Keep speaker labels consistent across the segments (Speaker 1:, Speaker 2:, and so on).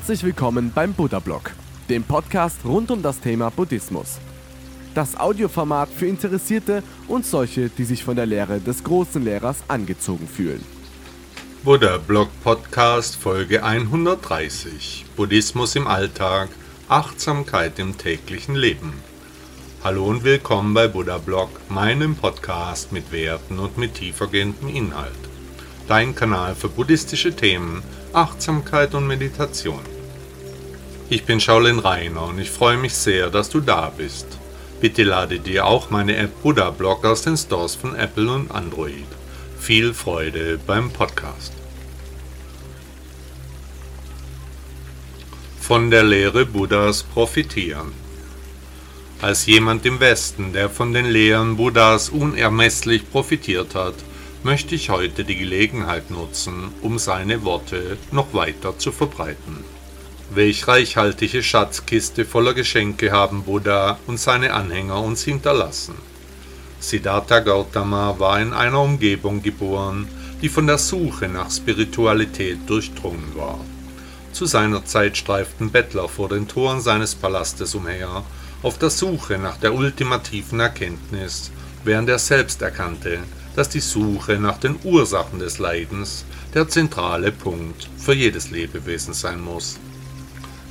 Speaker 1: Herzlich willkommen beim Buddha Blog, dem Podcast rund um das Thema Buddhismus. Das Audioformat für Interessierte und solche, die sich von der Lehre des großen Lehrers angezogen fühlen.
Speaker 2: Buddha Blog Podcast Folge 130 Buddhismus im Alltag, Achtsamkeit im täglichen Leben. Hallo und willkommen bei Buddha Blog, meinem Podcast mit Werten und mit tiefergehendem Inhalt. Dein Kanal für buddhistische Themen Achtsamkeit und Meditation. Ich bin Shaolin Rainer und ich freue mich sehr, dass du da bist. Bitte lade dir auch meine App Buddha Blog aus den Stores von Apple und Android. Viel Freude beim Podcast. Von der Lehre Buddhas profitieren. Als jemand im Westen, der von den Lehren Buddhas unermesslich profitiert hat, möchte ich heute die Gelegenheit nutzen, um seine Worte noch weiter zu verbreiten. Welch reichhaltige Schatzkiste voller Geschenke haben Buddha und seine Anhänger uns hinterlassen. Siddhartha Gautama war in einer Umgebung geboren, die von der Suche nach Spiritualität durchdrungen war. Zu seiner Zeit streiften Bettler vor den Toren seines Palastes umher, auf der Suche nach der ultimativen Erkenntnis, während er selbst erkannte, dass die Suche nach den Ursachen des Leidens der zentrale Punkt für jedes Lebewesen sein muss.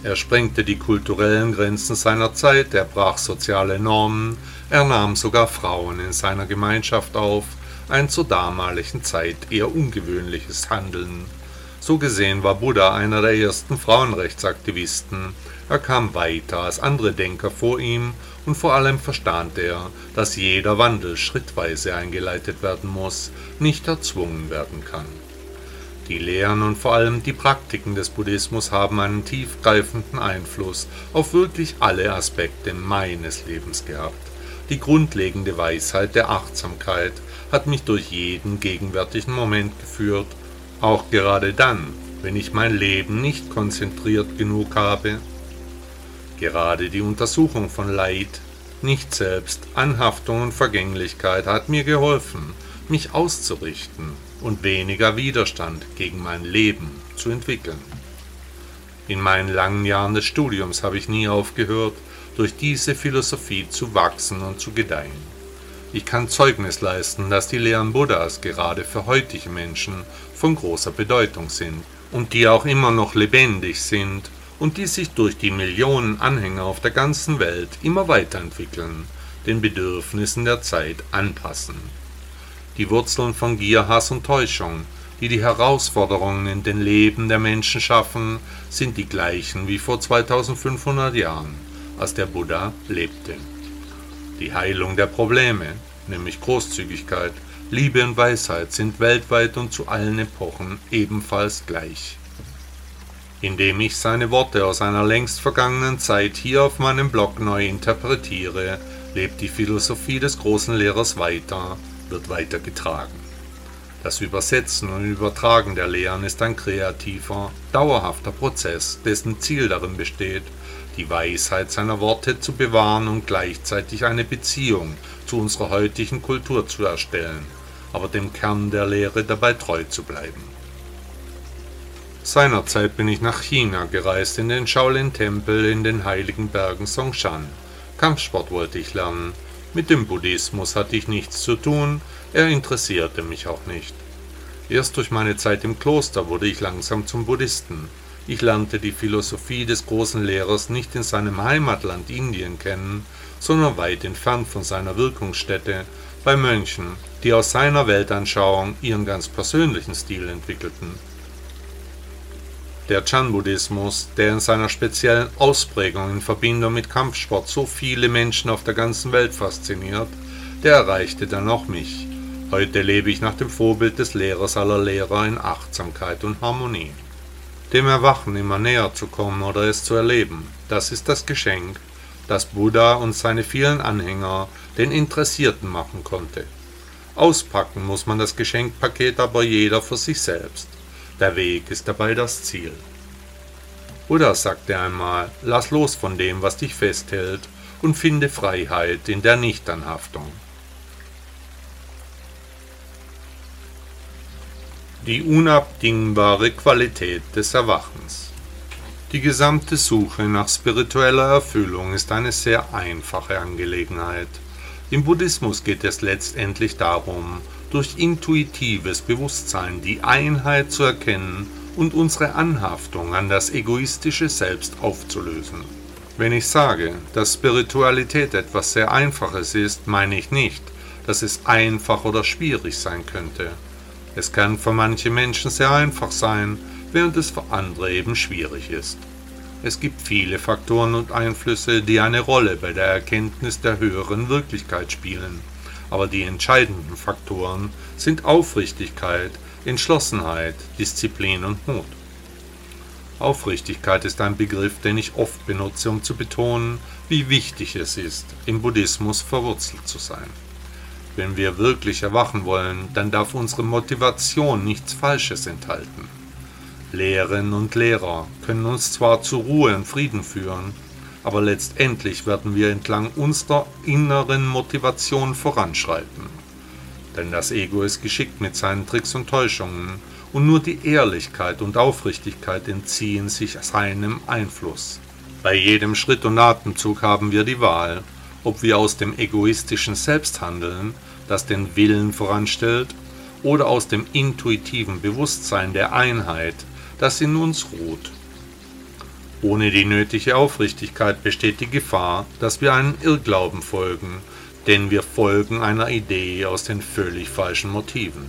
Speaker 2: Er sprengte die kulturellen Grenzen seiner Zeit, er brach soziale Normen, er nahm sogar Frauen in seiner Gemeinschaft auf, ein zur damaligen Zeit eher ungewöhnliches Handeln. So gesehen war Buddha einer der ersten Frauenrechtsaktivisten, er kam weiter als andere Denker vor ihm und vor allem verstand er, dass jeder Wandel schrittweise eingeleitet werden muss, nicht erzwungen werden kann. Die Lehren und vor allem die Praktiken des Buddhismus haben einen tiefgreifenden Einfluss auf wirklich alle Aspekte meines Lebens gehabt. Die grundlegende Weisheit der Achtsamkeit hat mich durch jeden gegenwärtigen Moment geführt, auch gerade dann, wenn ich mein Leben nicht konzentriert genug habe Gerade die Untersuchung von Leid, nicht selbst, Anhaftung und Vergänglichkeit hat mir geholfen, mich auszurichten und weniger Widerstand gegen mein Leben zu entwickeln. In meinen langen Jahren des Studiums habe ich nie aufgehört, durch diese Philosophie zu wachsen und zu gedeihen. Ich kann Zeugnis leisten, dass die Lehren Buddhas gerade für heutige Menschen von großer Bedeutung sind und die auch immer noch lebendig sind und die sich durch die Millionen Anhänger auf der ganzen Welt immer weiterentwickeln, den Bedürfnissen der Zeit anpassen. Die Wurzeln von Gier, Hass und Täuschung, die die Herausforderungen in den Leben der Menschen schaffen, sind die gleichen wie vor 2500 Jahren, als der Buddha lebte. Die Heilung der Probleme, nämlich Großzügigkeit, Liebe und Weisheit, sind weltweit und zu allen Epochen ebenfalls gleich indem ich seine Worte aus einer längst vergangenen Zeit hier auf meinem Blog neu interpretiere, lebt die Philosophie des großen Lehrers weiter, wird weitergetragen. Das Übersetzen und Übertragen der Lehren ist ein kreativer, dauerhafter Prozess, dessen Ziel darin besteht, die Weisheit seiner Worte zu bewahren und gleichzeitig eine Beziehung zu unserer heutigen Kultur zu erstellen, aber dem Kern der Lehre dabei treu zu bleiben. Seinerzeit bin ich nach China gereist, in den Shaolin-Tempel in den heiligen Bergen Songshan. Kampfsport wollte ich lernen. Mit dem Buddhismus hatte ich nichts zu tun, er interessierte mich auch nicht. Erst durch meine Zeit im Kloster wurde ich langsam zum Buddhisten. Ich lernte die Philosophie des großen Lehrers nicht in seinem Heimatland Indien kennen, sondern weit entfernt von seiner Wirkungsstätte, bei Mönchen, die aus seiner Weltanschauung ihren ganz persönlichen Stil entwickelten. Der Chan-Buddhismus, der in seiner speziellen Ausprägung in Verbindung mit Kampfsport so viele Menschen auf der ganzen Welt fasziniert, der erreichte dann auch mich. Heute lebe ich nach dem Vorbild des Lehrers aller Lehrer in Achtsamkeit und Harmonie. Dem Erwachen immer näher zu kommen oder es zu erleben, das ist das Geschenk, das Buddha und seine vielen Anhänger den Interessierten machen konnte. Auspacken muss man das Geschenkpaket aber jeder für sich selbst. Der Weg ist dabei das Ziel. Buddha sagte einmal, lass los von dem, was dich festhält, und finde Freiheit in der Nichtanhaftung. Die unabdingbare Qualität des Erwachens. Die gesamte Suche nach spiritueller Erfüllung ist eine sehr einfache Angelegenheit. Im Buddhismus geht es letztendlich darum, durch intuitives Bewusstsein die Einheit zu erkennen und unsere Anhaftung an das egoistische Selbst aufzulösen. Wenn ich sage, dass Spiritualität etwas sehr Einfaches ist, meine ich nicht, dass es einfach oder schwierig sein könnte. Es kann für manche Menschen sehr einfach sein, während es für andere eben schwierig ist. Es gibt viele Faktoren und Einflüsse, die eine Rolle bei der Erkenntnis der höheren Wirklichkeit spielen, aber die entscheidenden Faktoren sind Aufrichtigkeit, Entschlossenheit, Disziplin und Mut. Aufrichtigkeit ist ein Begriff, den ich oft benutze, um zu betonen, wie wichtig es ist, im Buddhismus verwurzelt zu sein. Wenn wir wirklich erwachen wollen, dann darf unsere Motivation nichts Falsches enthalten. Lehrerinnen und Lehrer können uns zwar zur Ruhe und Frieden führen, aber letztendlich werden wir entlang unserer inneren Motivation voranschreiten. Denn das Ego ist geschickt mit seinen Tricks und Täuschungen, und nur die Ehrlichkeit und Aufrichtigkeit entziehen sich seinem Einfluss. Bei jedem Schritt und Atemzug haben wir die Wahl, ob wir aus dem egoistischen Selbst handeln, das den Willen voranstellt, oder aus dem intuitiven Bewusstsein der Einheit, das in uns ruht. Ohne die nötige Aufrichtigkeit besteht die Gefahr, dass wir einen Irrglauben folgen, denn wir folgen einer Idee aus den völlig falschen Motiven.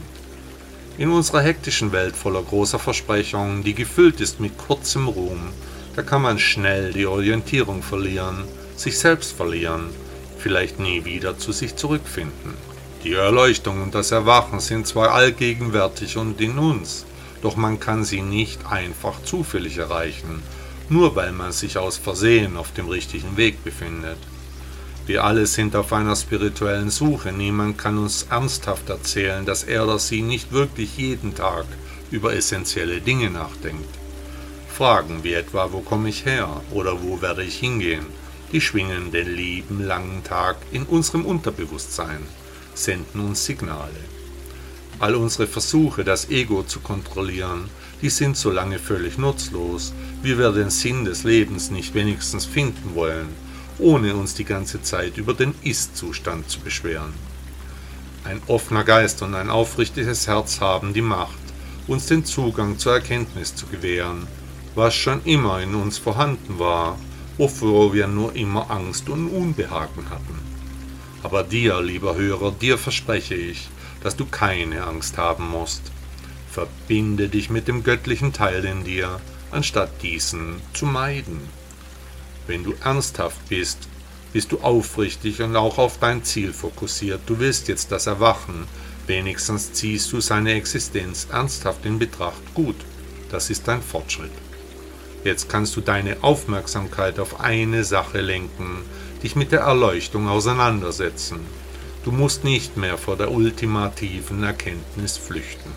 Speaker 2: In unserer hektischen Welt voller großer Versprechungen, die gefüllt ist mit kurzem Ruhm, da kann man schnell die Orientierung verlieren, sich selbst verlieren, vielleicht nie wieder zu sich zurückfinden. Die Erleuchtung und das Erwachen sind zwar allgegenwärtig und in uns, doch man kann sie nicht einfach zufällig erreichen, nur weil man sich aus Versehen auf dem richtigen Weg befindet. Wir alle sind auf einer spirituellen Suche, niemand kann uns ernsthaft erzählen, dass er oder sie nicht wirklich jeden Tag über essentielle Dinge nachdenkt. Fragen wie etwa, wo komme ich her oder wo werde ich hingehen, die schwingen den lieben langen Tag in unserem Unterbewusstsein, senden uns Signale. All unsere Versuche, das Ego zu kontrollieren, die sind so lange völlig nutzlos, wie wir den Sinn des Lebens nicht wenigstens finden wollen, ohne uns die ganze Zeit über den Ist-Zustand zu beschweren. Ein offener Geist und ein aufrichtiges Herz haben die Macht, uns den Zugang zur Erkenntnis zu gewähren, was schon immer in uns vorhanden war, wovor wir nur immer Angst und Unbehagen hatten. Aber dir, lieber Hörer, dir verspreche ich, dass du keine Angst haben musst. Verbinde dich mit dem göttlichen Teil in dir, anstatt diesen zu meiden. Wenn du ernsthaft bist, bist du aufrichtig und auch auf dein Ziel fokussiert. Du willst jetzt das Erwachen, wenigstens ziehst du seine Existenz ernsthaft in Betracht. Gut, das ist dein Fortschritt. Jetzt kannst du deine Aufmerksamkeit auf eine Sache lenken, dich mit der Erleuchtung auseinandersetzen. Du musst nicht mehr vor der ultimativen Erkenntnis flüchten.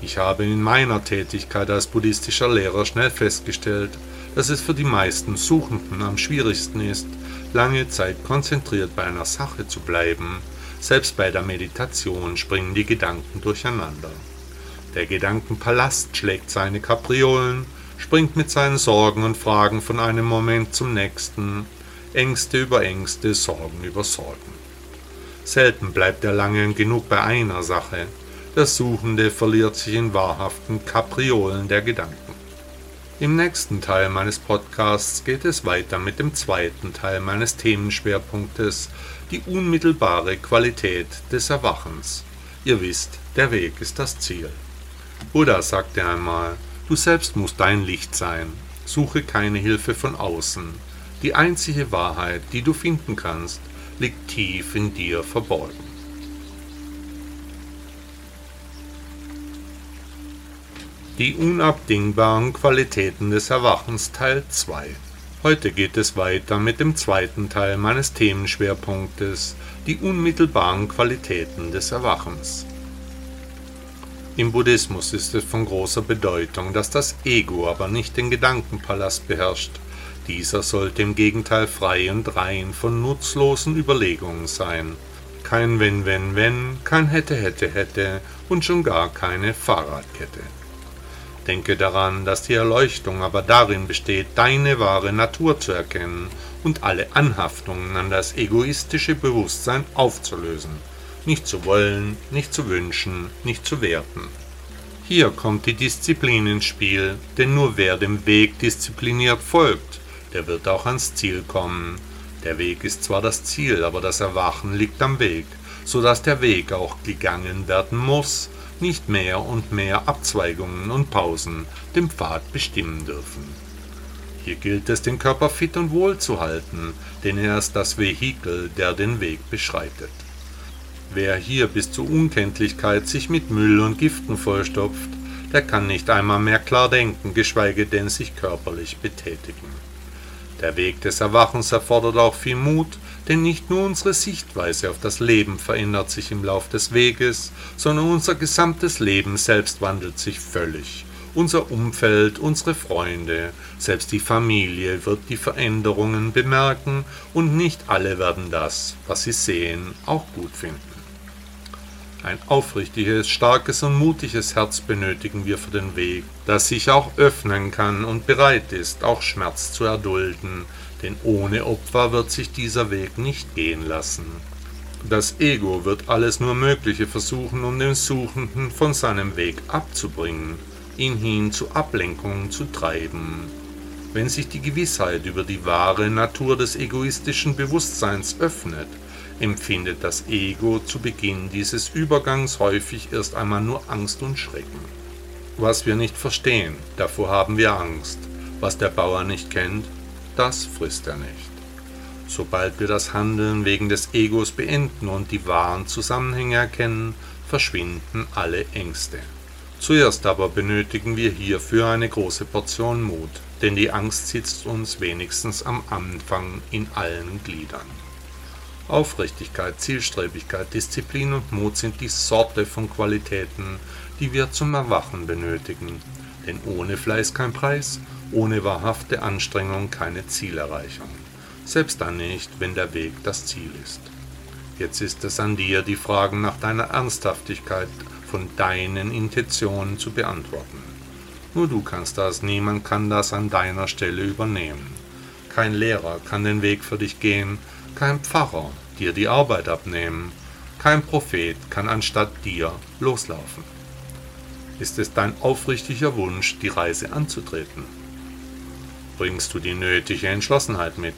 Speaker 2: Ich habe in meiner Tätigkeit als buddhistischer Lehrer schnell festgestellt, dass es für die meisten Suchenden am schwierigsten ist, lange Zeit konzentriert bei einer Sache zu bleiben. Selbst bei der Meditation springen die Gedanken durcheinander. Der Gedankenpalast schlägt seine Kapriolen, springt mit seinen Sorgen und Fragen von einem Moment zum nächsten, Ängste über Ängste, Sorgen über Sorgen. Selten bleibt er lange genug bei einer Sache. Der Suchende verliert sich in wahrhaften Kapriolen der Gedanken. Im nächsten Teil meines Podcasts geht es weiter mit dem zweiten Teil meines Themenschwerpunktes, die unmittelbare Qualität des Erwachens. Ihr wisst, der Weg ist das Ziel. Buddha sagte einmal, du selbst musst dein Licht sein, suche keine Hilfe von außen. Die einzige Wahrheit, die du finden kannst, liegt tief in dir verborgen. Die unabdingbaren Qualitäten des Erwachens Teil 2 Heute geht es weiter mit dem zweiten Teil meines Themenschwerpunktes, die unmittelbaren Qualitäten des Erwachens. Im Buddhismus ist es von großer Bedeutung, dass das Ego aber nicht den Gedankenpalast beherrscht, dieser sollte im Gegenteil frei und rein von nutzlosen Überlegungen sein. Kein Wenn, Wenn, Wenn, kein Hätte, Hätte, Hätte und schon gar keine Fahrradkette. Denke daran, dass die Erleuchtung aber darin besteht, deine wahre Natur zu erkennen und alle Anhaftungen an das egoistische Bewusstsein aufzulösen, nicht zu wollen, nicht zu wünschen, nicht zu werten. Hier kommt die Disziplin ins Spiel, denn nur wer dem Weg diszipliniert folgt, der wird auch ans Ziel kommen. Der Weg ist zwar das Ziel, aber das Erwachen liegt am Weg, so dass der Weg auch gegangen werden muss, nicht mehr und mehr Abzweigungen und Pausen den Pfad bestimmen dürfen. Hier gilt es, den Körper fit und wohl zu halten, denn er ist das Vehikel, der den Weg beschreitet. Wer hier bis zur Unkenntlichkeit sich mit Müll und Giften vollstopft, der kann nicht einmal mehr klar denken, geschweige denn sich körperlich betätigen. Der Weg des Erwachens erfordert auch viel Mut, denn nicht nur unsere Sichtweise auf das Leben verändert sich im Lauf des Weges, sondern unser gesamtes Leben selbst wandelt sich völlig. Unser Umfeld, unsere Freunde, selbst die Familie wird die Veränderungen bemerken und nicht alle werden das, was sie sehen, auch gut finden. Ein aufrichtiges, starkes und mutiges Herz benötigen wir für den Weg, das sich auch öffnen kann und bereit ist, auch Schmerz zu erdulden, denn ohne Opfer wird sich dieser Weg nicht gehen lassen. Das Ego wird alles nur Mögliche versuchen, um den Suchenden von seinem Weg abzubringen, ihn hin zu Ablenkungen zu treiben. Wenn sich die Gewissheit über die wahre Natur des egoistischen Bewusstseins öffnet, empfindet das Ego zu Beginn dieses Übergangs häufig erst einmal nur Angst und Schrecken. Was wir nicht verstehen, davor haben wir Angst. Was der Bauer nicht kennt, das frisst er nicht. Sobald wir das Handeln wegen des Egos beenden und die wahren Zusammenhänge erkennen, verschwinden alle Ängste. Zuerst aber benötigen wir hierfür eine große Portion Mut, denn die Angst sitzt uns wenigstens am Anfang in allen Gliedern. Aufrichtigkeit, Zielstrebigkeit, Disziplin und Mut sind die Sorte von Qualitäten, die wir zum Erwachen benötigen. Denn ohne Fleiß kein Preis, ohne wahrhafte Anstrengung keine Zielerreichung. Selbst dann nicht, wenn der Weg das Ziel ist. Jetzt ist es an dir, die Fragen nach deiner Ernsthaftigkeit von deinen Intentionen zu beantworten. Nur du kannst das, niemand kann das an deiner Stelle übernehmen. Kein Lehrer kann den Weg für dich gehen, kein Pfarrer dir die Arbeit abnehmen, kein Prophet kann anstatt dir loslaufen. Ist es dein aufrichtiger Wunsch, die Reise anzutreten? Bringst du die nötige Entschlossenheit mit?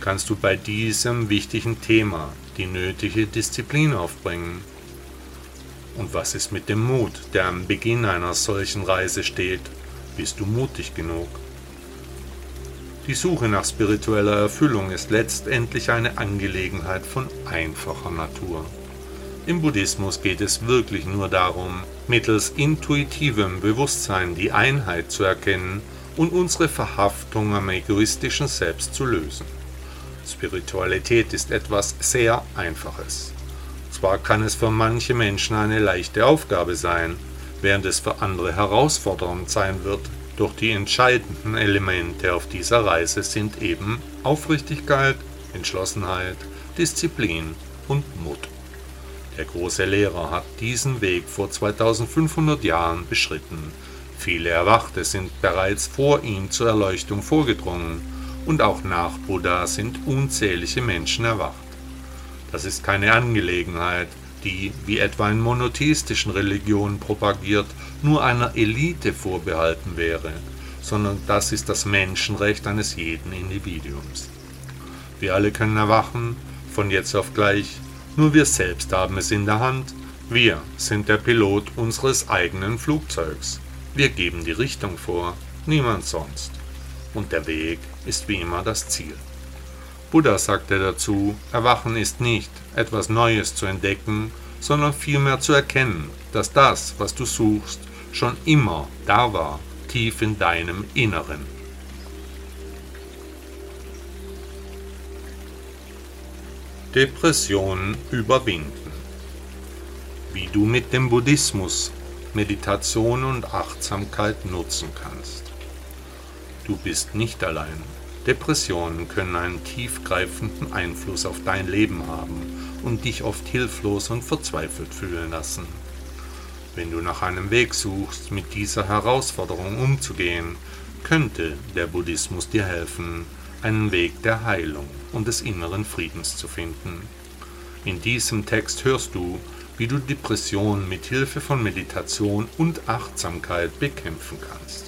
Speaker 2: Kannst du bei diesem wichtigen Thema die nötige Disziplin aufbringen? Und was ist mit dem Mut, der am Beginn einer solchen Reise steht? Bist du mutig genug? Die Suche nach spiritueller Erfüllung ist letztendlich eine Angelegenheit von einfacher Natur. Im Buddhismus geht es wirklich nur darum, mittels intuitivem Bewusstsein die Einheit zu erkennen und unsere Verhaftung am egoistischen Selbst zu lösen. Spiritualität ist etwas sehr Einfaches. Zwar kann es für manche Menschen eine leichte Aufgabe sein, während es für andere herausfordernd sein wird, doch die entscheidenden Elemente auf dieser Reise sind eben Aufrichtigkeit, Entschlossenheit, Disziplin und Mut. Der große Lehrer hat diesen Weg vor 2500 Jahren beschritten. Viele Erwachte sind bereits vor ihm zur Erleuchtung vorgedrungen und auch nach Buddha sind unzählige Menschen erwacht. Das ist keine Angelegenheit, die, wie etwa in monotheistischen Religionen propagiert, nur einer Elite vorbehalten wäre, sondern das ist das Menschenrecht eines jeden Individuums. Wir alle können erwachen, von jetzt auf gleich, nur wir selbst haben es in der Hand, wir sind der Pilot unseres eigenen Flugzeugs. Wir geben die Richtung vor, niemand sonst. Und der Weg ist wie immer das Ziel. Buddha sagte dazu, Erwachen ist nicht, etwas Neues zu entdecken, sondern vielmehr zu erkennen, dass das, was du suchst, schon immer da war, tief in deinem Inneren. Depressionen überwinden. Wie du mit dem Buddhismus Meditation und Achtsamkeit nutzen kannst. Du bist nicht allein. Depressionen können einen tiefgreifenden Einfluss auf dein Leben haben und dich oft hilflos und verzweifelt fühlen lassen. Wenn du nach einem Weg suchst, mit dieser Herausforderung umzugehen, könnte der Buddhismus dir helfen, einen Weg der Heilung und des inneren Friedens zu finden. In diesem Text hörst du, wie du Depressionen mit Hilfe von Meditation und Achtsamkeit bekämpfen kannst.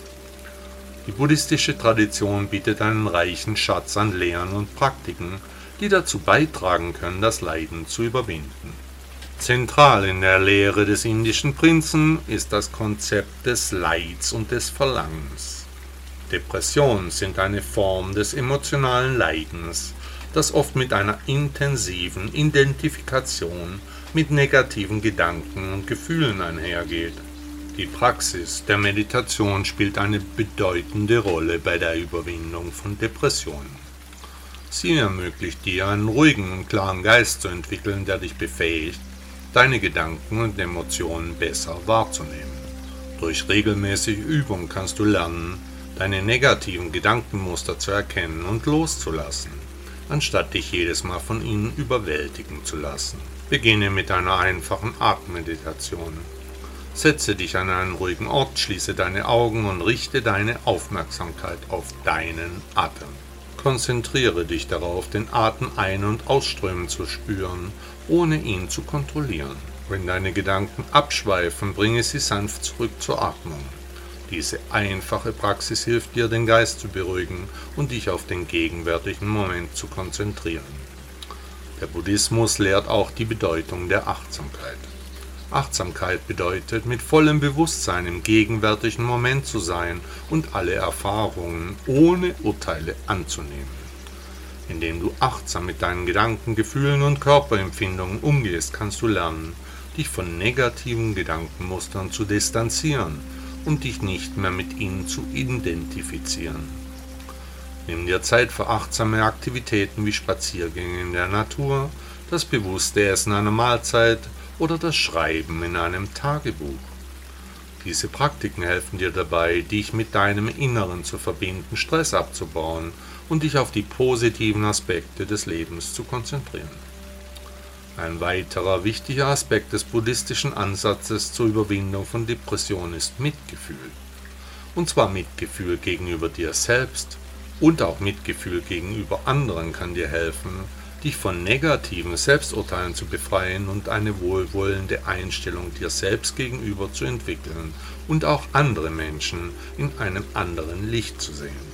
Speaker 2: Die buddhistische Tradition bietet einen reichen Schatz an Lehren und Praktiken, die dazu beitragen können, das Leiden zu überwinden. Zentral in der Lehre des indischen Prinzen ist das Konzept des Leids und des Verlangens. Depressionen sind eine Form des emotionalen Leidens, das oft mit einer intensiven Identifikation mit negativen Gedanken und Gefühlen einhergeht. Die Praxis der Meditation spielt eine bedeutende Rolle bei der Überwindung von Depressionen. Sie ermöglicht dir, einen ruhigen und klaren Geist zu entwickeln, der dich befähigt, deine Gedanken und Emotionen besser wahrzunehmen. Durch regelmäßige Übung kannst du lernen, deine negativen Gedankenmuster zu erkennen und loszulassen, anstatt dich jedes Mal von ihnen überwältigen zu lassen. Beginne mit einer einfachen Atemmeditation. Setze dich an einen ruhigen Ort, schließe deine Augen und richte deine Aufmerksamkeit auf deinen Atem. Konzentriere dich darauf, den Atem ein- und ausströmen zu spüren ohne ihn zu kontrollieren. Wenn deine Gedanken abschweifen, bringe sie sanft zurück zur Atmung. Diese einfache Praxis hilft dir, den Geist zu beruhigen und dich auf den gegenwärtigen Moment zu konzentrieren. Der Buddhismus lehrt auch die Bedeutung der Achtsamkeit. Achtsamkeit bedeutet, mit vollem Bewusstsein im gegenwärtigen Moment zu sein und alle Erfahrungen ohne Urteile anzunehmen. Indem du achtsam mit deinen Gedanken, Gefühlen und Körperempfindungen umgehst, kannst du lernen, dich von negativen Gedankenmustern zu distanzieren und dich nicht mehr mit ihnen zu identifizieren. Nimm dir Zeit für achtsame Aktivitäten wie Spaziergänge in der Natur, das bewusste Essen einer Mahlzeit oder das Schreiben in einem Tagebuch. Diese Praktiken helfen dir dabei, dich mit deinem Inneren zu verbinden, Stress abzubauen und dich auf die positiven Aspekte des Lebens zu konzentrieren. Ein weiterer wichtiger Aspekt des buddhistischen Ansatzes zur Überwindung von Depressionen ist Mitgefühl. Und zwar Mitgefühl gegenüber dir selbst und auch Mitgefühl gegenüber anderen kann dir helfen, dich von negativen Selbsturteilen zu befreien und eine wohlwollende Einstellung dir selbst gegenüber zu entwickeln und auch andere Menschen in einem anderen Licht zu sehen.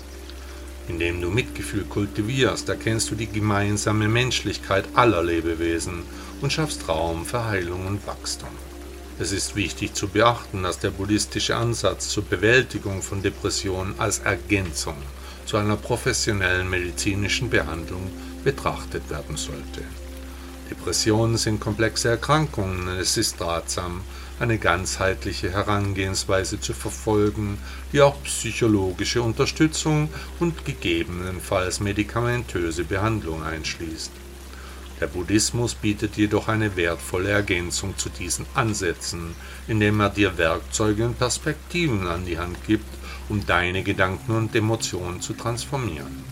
Speaker 2: Indem du Mitgefühl kultivierst, erkennst du die gemeinsame Menschlichkeit aller Lebewesen und schaffst Raum für Heilung und Wachstum. Es ist wichtig zu beachten, dass der buddhistische Ansatz zur Bewältigung von Depressionen als Ergänzung zu einer professionellen medizinischen Behandlung betrachtet werden sollte. Depressionen sind komplexe Erkrankungen und es ist ratsam, eine ganzheitliche Herangehensweise zu verfolgen, die auch psychologische Unterstützung und gegebenenfalls medikamentöse Behandlung einschließt. Der Buddhismus bietet jedoch eine wertvolle Ergänzung zu diesen Ansätzen, indem er dir Werkzeuge und Perspektiven an die Hand gibt, um deine Gedanken und Emotionen zu transformieren.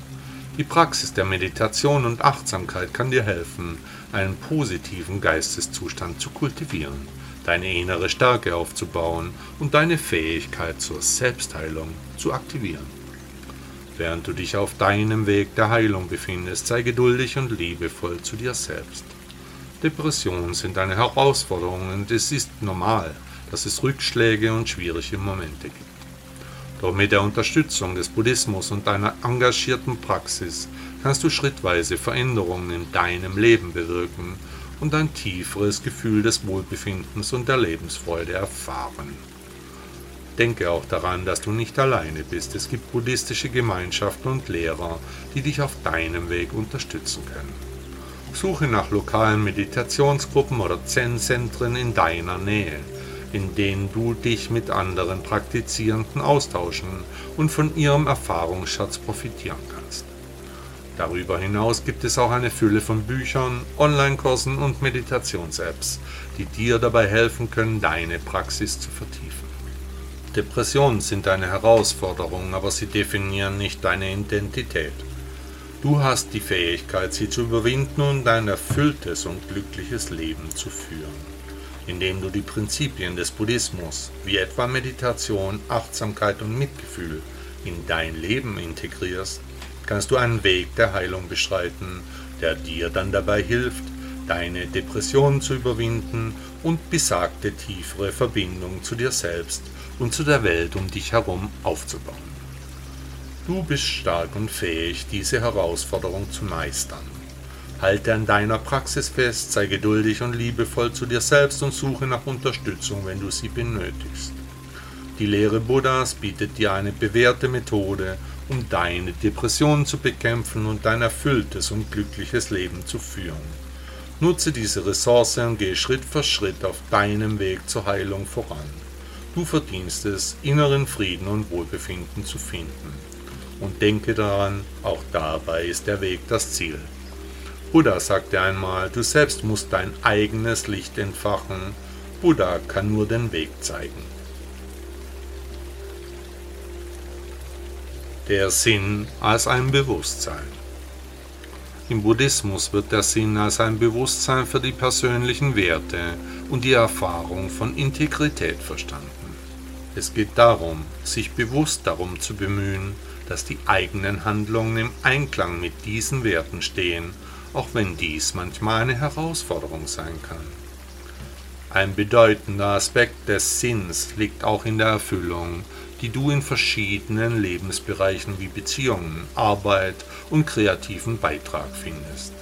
Speaker 2: Die Praxis der Meditation und Achtsamkeit kann dir helfen, einen positiven Geisteszustand zu kultivieren deine innere Stärke aufzubauen und deine Fähigkeit zur Selbstheilung zu aktivieren. Während du dich auf deinem Weg der Heilung befindest, sei geduldig und liebevoll zu dir selbst. Depressionen sind eine Herausforderung und es ist normal, dass es Rückschläge und schwierige Momente gibt. Doch mit der Unterstützung des Buddhismus und deiner engagierten Praxis kannst du schrittweise Veränderungen in deinem Leben bewirken und ein tieferes Gefühl des Wohlbefindens und der Lebensfreude erfahren. Denke auch daran, dass du nicht alleine bist. Es gibt buddhistische Gemeinschaften und Lehrer, die dich auf deinem Weg unterstützen können. Suche nach lokalen Meditationsgruppen oder Zen-Zentren in deiner Nähe, in denen du dich mit anderen Praktizierenden austauschen und von ihrem Erfahrungsschatz profitieren kannst. Darüber hinaus gibt es auch eine Fülle von Büchern, Online-Kursen und Meditations-Apps, die dir dabei helfen können, deine Praxis zu vertiefen. Depressionen sind eine Herausforderung, aber sie definieren nicht deine Identität. Du hast die Fähigkeit, sie zu überwinden und ein erfülltes und glückliches Leben zu führen. Indem du die Prinzipien des Buddhismus, wie etwa Meditation, Achtsamkeit und Mitgefühl, in dein Leben integrierst, kannst du einen Weg der Heilung beschreiten, der dir dann dabei hilft, deine Depressionen zu überwinden und besagte tiefere Verbindung zu dir selbst und zu der Welt um dich herum aufzubauen. Du bist stark und fähig, diese Herausforderung zu meistern. Halte an deiner Praxis fest, sei geduldig und liebevoll zu dir selbst und suche nach Unterstützung, wenn du sie benötigst. Die Lehre Buddhas bietet dir eine bewährte Methode, um deine Depressionen zu bekämpfen und dein erfülltes und glückliches Leben zu führen. Nutze diese Ressource und gehe Schritt für Schritt auf deinem Weg zur Heilung voran. Du verdienst es, inneren Frieden und Wohlbefinden zu finden. Und denke daran, auch dabei ist der Weg das Ziel. Buddha sagte einmal, du selbst musst dein eigenes Licht entfachen. Buddha kann nur den Weg zeigen. Der Sinn als ein Bewusstsein. Im Buddhismus wird der Sinn als ein Bewusstsein für die persönlichen Werte und die Erfahrung von Integrität verstanden. Es geht darum, sich bewusst darum zu bemühen, dass die eigenen Handlungen im Einklang mit diesen Werten stehen, auch wenn dies manchmal eine Herausforderung sein kann. Ein bedeutender Aspekt des Sinns liegt auch in der Erfüllung, die du in verschiedenen Lebensbereichen wie Beziehungen, Arbeit und kreativen Beitrag findest.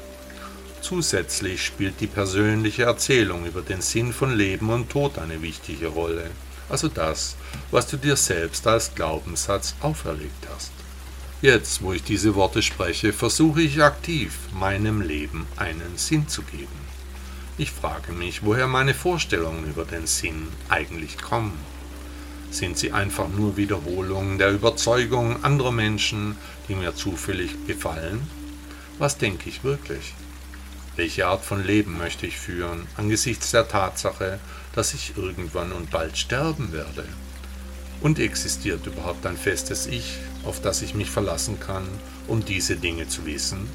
Speaker 2: Zusätzlich spielt die persönliche Erzählung über den Sinn von Leben und Tod eine wichtige Rolle, also das, was du dir selbst als Glaubenssatz auferlegt hast. Jetzt, wo ich diese Worte spreche, versuche ich aktiv, meinem Leben einen Sinn zu geben. Ich frage mich, woher meine Vorstellungen über den Sinn eigentlich kommen. Sind sie einfach nur Wiederholungen der Überzeugungen anderer Menschen, die mir zufällig gefallen? Was denke ich wirklich? Welche Art von Leben möchte ich führen angesichts der Tatsache, dass ich irgendwann und bald sterben werde? Und existiert überhaupt ein festes Ich, auf das ich mich verlassen kann, um diese Dinge zu wissen?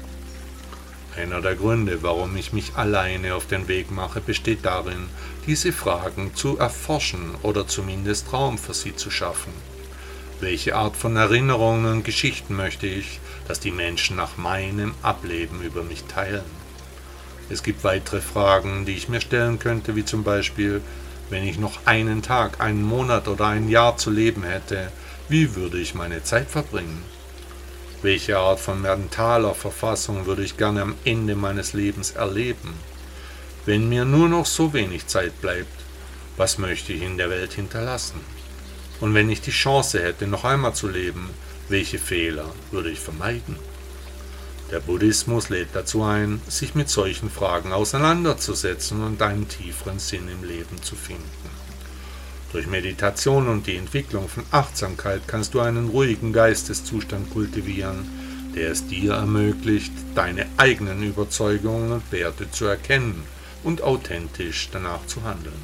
Speaker 2: Einer der Gründe, warum ich mich alleine auf den Weg mache, besteht darin, diese Fragen zu erforschen oder zumindest Raum für sie zu schaffen. Welche Art von Erinnerungen und Geschichten möchte ich, dass die Menschen nach meinem Ableben über mich teilen? Es gibt weitere Fragen, die ich mir stellen könnte, wie zum Beispiel, wenn ich noch einen Tag, einen Monat oder ein Jahr zu leben hätte, wie würde ich meine Zeit verbringen? Welche Art von mentaler Verfassung würde ich gerne am Ende meines Lebens erleben? Wenn mir nur noch so wenig Zeit bleibt, was möchte ich in der Welt hinterlassen? Und wenn ich die Chance hätte, noch einmal zu leben, welche Fehler würde ich vermeiden? Der Buddhismus lädt dazu ein, sich mit solchen Fragen auseinanderzusetzen und einen tieferen Sinn im Leben zu finden. Durch Meditation und die Entwicklung von Achtsamkeit kannst du einen ruhigen Geisteszustand kultivieren, der es dir ermöglicht, deine eigenen Überzeugungen und Werte zu erkennen und authentisch danach zu handeln.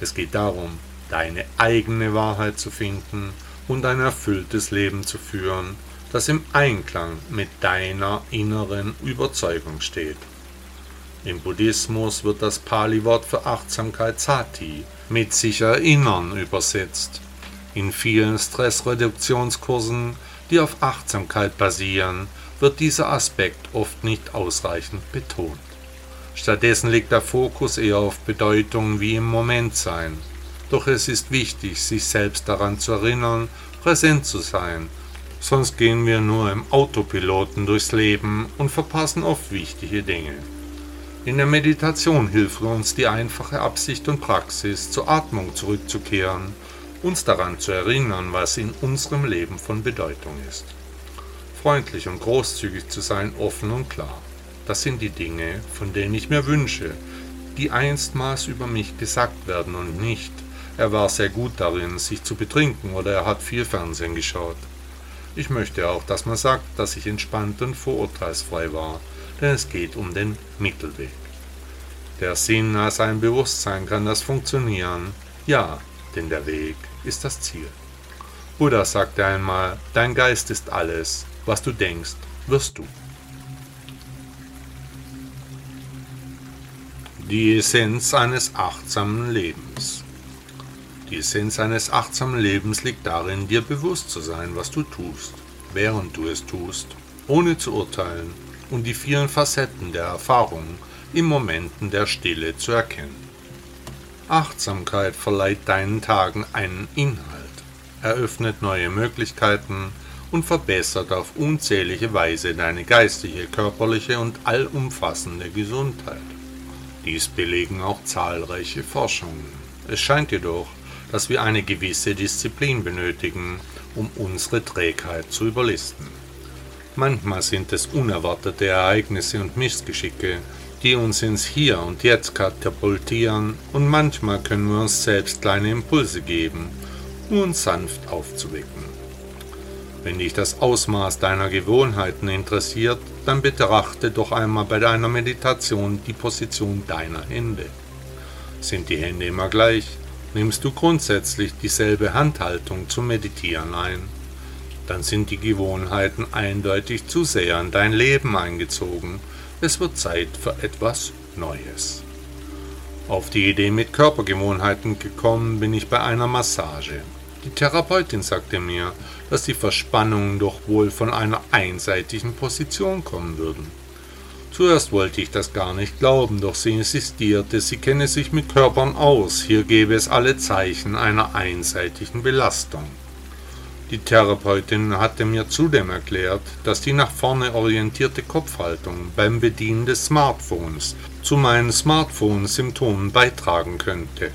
Speaker 2: Es geht darum, deine eigene Wahrheit zu finden und ein erfülltes Leben zu führen, das im Einklang mit deiner inneren Überzeugung steht. Im Buddhismus wird das Pali-Wort für Achtsamkeit Sati mit sich erinnern übersetzt. In vielen Stressreduktionskursen, die auf Achtsamkeit basieren, wird dieser Aspekt oft nicht ausreichend betont. Stattdessen liegt der Fokus eher auf Bedeutungen wie im Moment sein. Doch es ist wichtig, sich selbst daran zu erinnern, präsent zu sein, sonst gehen wir nur im Autopiloten durchs Leben und verpassen oft wichtige Dinge. In der Meditation hilft uns die einfache Absicht und Praxis, zur Atmung zurückzukehren, uns daran zu erinnern, was in unserem Leben von Bedeutung ist. Freundlich und großzügig zu sein, offen und klar. Das sind die Dinge, von denen ich mir wünsche, die einstmals über mich gesagt werden und nicht, er war sehr gut darin, sich zu betrinken oder er hat viel Fernsehen geschaut. Ich möchte auch, dass man sagt, dass ich entspannt und vorurteilsfrei war, denn es geht um den Mittelweg. Der Sinn als ein Bewusstsein kann das funktionieren, ja, denn der Weg ist das Ziel. Buddha sagte einmal, dein Geist ist alles, was du denkst, wirst du. Die Essenz eines achtsamen Lebens. Die Essenz eines achtsamen Lebens liegt darin, dir bewusst zu sein, was du tust, während du es tust, ohne zu urteilen und die vielen Facetten der Erfahrung in Momenten der Stille zu erkennen. Achtsamkeit verleiht deinen Tagen einen Inhalt, eröffnet neue Möglichkeiten und verbessert auf unzählige Weise deine geistige, körperliche und allumfassende Gesundheit. Dies belegen auch zahlreiche Forschungen. Es scheint jedoch, dass wir eine gewisse Disziplin benötigen, um unsere Trägheit zu überlisten. Manchmal sind es unerwartete Ereignisse und Missgeschicke, die uns ins Hier und Jetzt katapultieren, und manchmal können wir uns selbst kleine Impulse geben, um uns sanft aufzuwecken. Wenn dich das Ausmaß deiner Gewohnheiten interessiert, dann betrachte doch einmal bei deiner Meditation die Position deiner Hände. Sind die Hände immer gleich? Nimmst du grundsätzlich dieselbe Handhaltung zum Meditieren ein? Dann sind die Gewohnheiten eindeutig zu sehr in dein Leben eingezogen. Es wird Zeit für etwas Neues. Auf die Idee mit Körpergewohnheiten gekommen bin ich bei einer Massage. Die Therapeutin sagte mir, dass die Verspannungen doch wohl von einer einseitigen Position kommen würden. Zuerst wollte ich das gar nicht glauben, doch sie insistierte, sie kenne sich mit Körpern aus, hier gäbe es alle Zeichen einer einseitigen Belastung. Die Therapeutin hatte mir zudem erklärt, dass die nach vorne orientierte Kopfhaltung beim Bedienen des Smartphones zu meinen Smartphone-Symptomen beitragen könnte.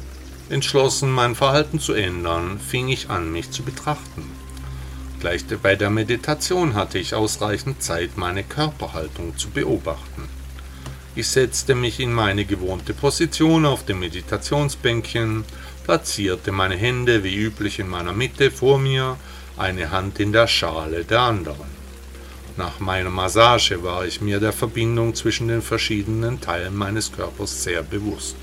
Speaker 2: Entschlossen, mein Verhalten zu ändern, fing ich an, mich zu betrachten. Gleich bei der Meditation hatte ich ausreichend Zeit, meine Körperhaltung zu beobachten. Ich setzte mich in meine gewohnte Position auf dem Meditationsbänkchen, platzierte meine Hände wie üblich in meiner Mitte vor mir, eine Hand in der Schale der anderen. Nach meiner Massage war ich mir der Verbindung zwischen den verschiedenen Teilen meines Körpers sehr bewusst.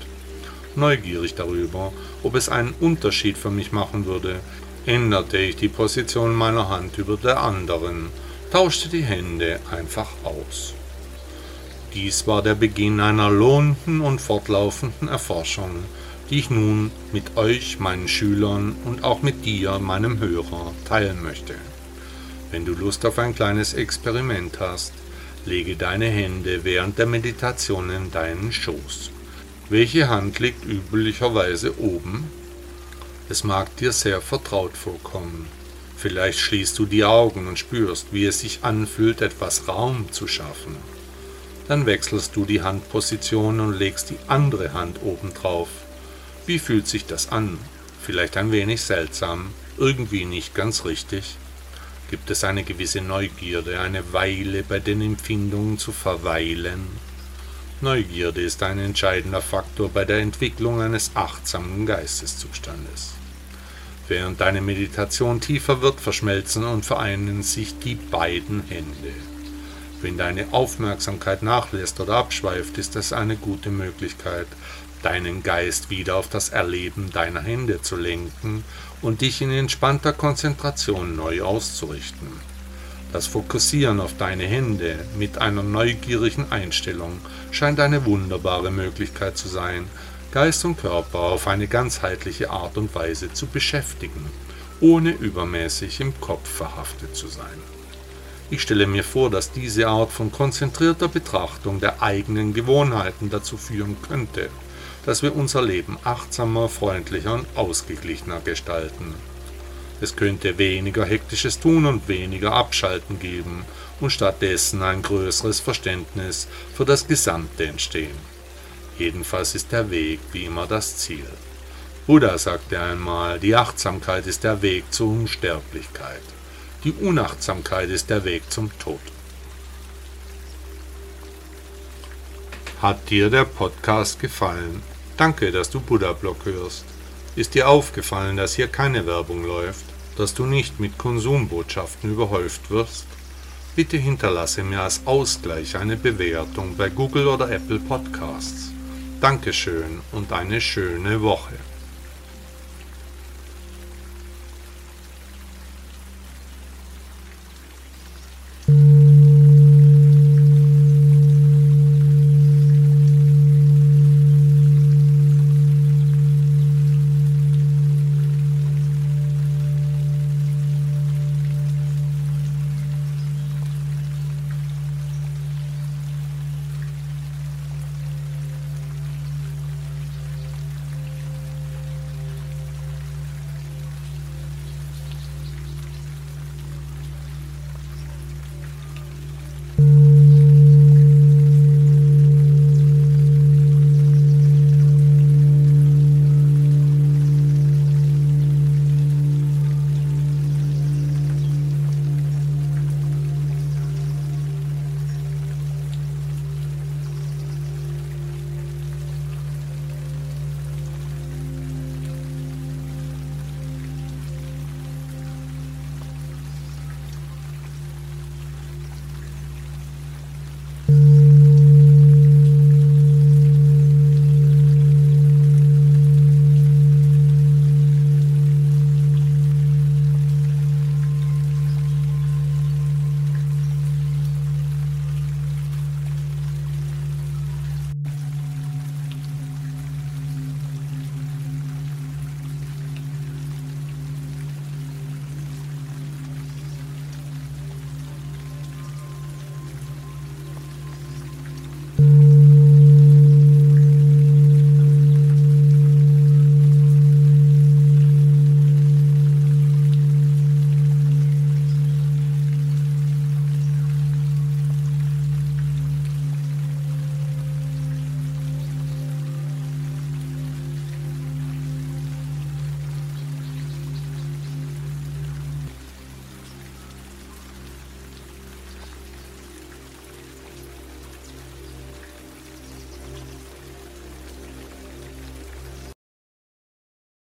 Speaker 2: Neugierig darüber, ob es einen Unterschied für mich machen würde, änderte ich die Position meiner Hand über der anderen, tauschte die Hände einfach aus. Dies war der Beginn einer lohnenden und fortlaufenden Erforschung, die ich nun mit euch, meinen Schülern und auch mit dir, meinem Hörer, teilen möchte. Wenn du Lust auf ein kleines Experiment hast, lege deine Hände während der Meditation in deinen Schoß. Welche Hand liegt üblicherweise oben es mag dir sehr vertraut vorkommen. Vielleicht schließt du die Augen und spürst, wie es sich anfühlt, etwas Raum zu schaffen. Dann wechselst du die Handposition und legst die andere Hand oben drauf. Wie fühlt sich das an? Vielleicht ein wenig seltsam, irgendwie nicht ganz richtig. Gibt es eine gewisse Neugierde, eine Weile bei den Empfindungen zu verweilen? Neugierde ist ein entscheidender Faktor bei der Entwicklung eines achtsamen Geisteszustandes. Während deine Meditation tiefer wird, verschmelzen und vereinen sich die beiden Hände. Wenn deine Aufmerksamkeit nachlässt oder abschweift, ist es eine gute Möglichkeit, deinen Geist wieder auf das Erleben deiner Hände zu lenken und dich in entspannter Konzentration neu auszurichten. Das Fokussieren auf deine Hände mit einer neugierigen Einstellung scheint eine wunderbare Möglichkeit zu sein, Geist und Körper auf eine ganzheitliche Art und Weise zu beschäftigen, ohne übermäßig im Kopf verhaftet zu sein. Ich stelle mir vor, dass diese Art von konzentrierter Betrachtung der eigenen Gewohnheiten dazu führen könnte, dass wir unser Leben achtsamer, freundlicher und ausgeglichener gestalten. Es könnte weniger hektisches Tun und weniger Abschalten geben und stattdessen ein größeres Verständnis für das Gesamte entstehen. Jedenfalls ist der Weg wie immer das Ziel. Buddha sagte einmal, die Achtsamkeit ist der Weg zur Unsterblichkeit. Die Unachtsamkeit ist der Weg zum Tod. Hat dir der Podcast gefallen? Danke, dass du Buddha Blog hörst. Ist dir aufgefallen, dass hier keine Werbung läuft, dass du nicht mit Konsumbotschaften überhäuft wirst? Bitte hinterlasse mir als Ausgleich eine Bewertung bei Google oder Apple Podcasts. Dankeschön und eine schöne Woche.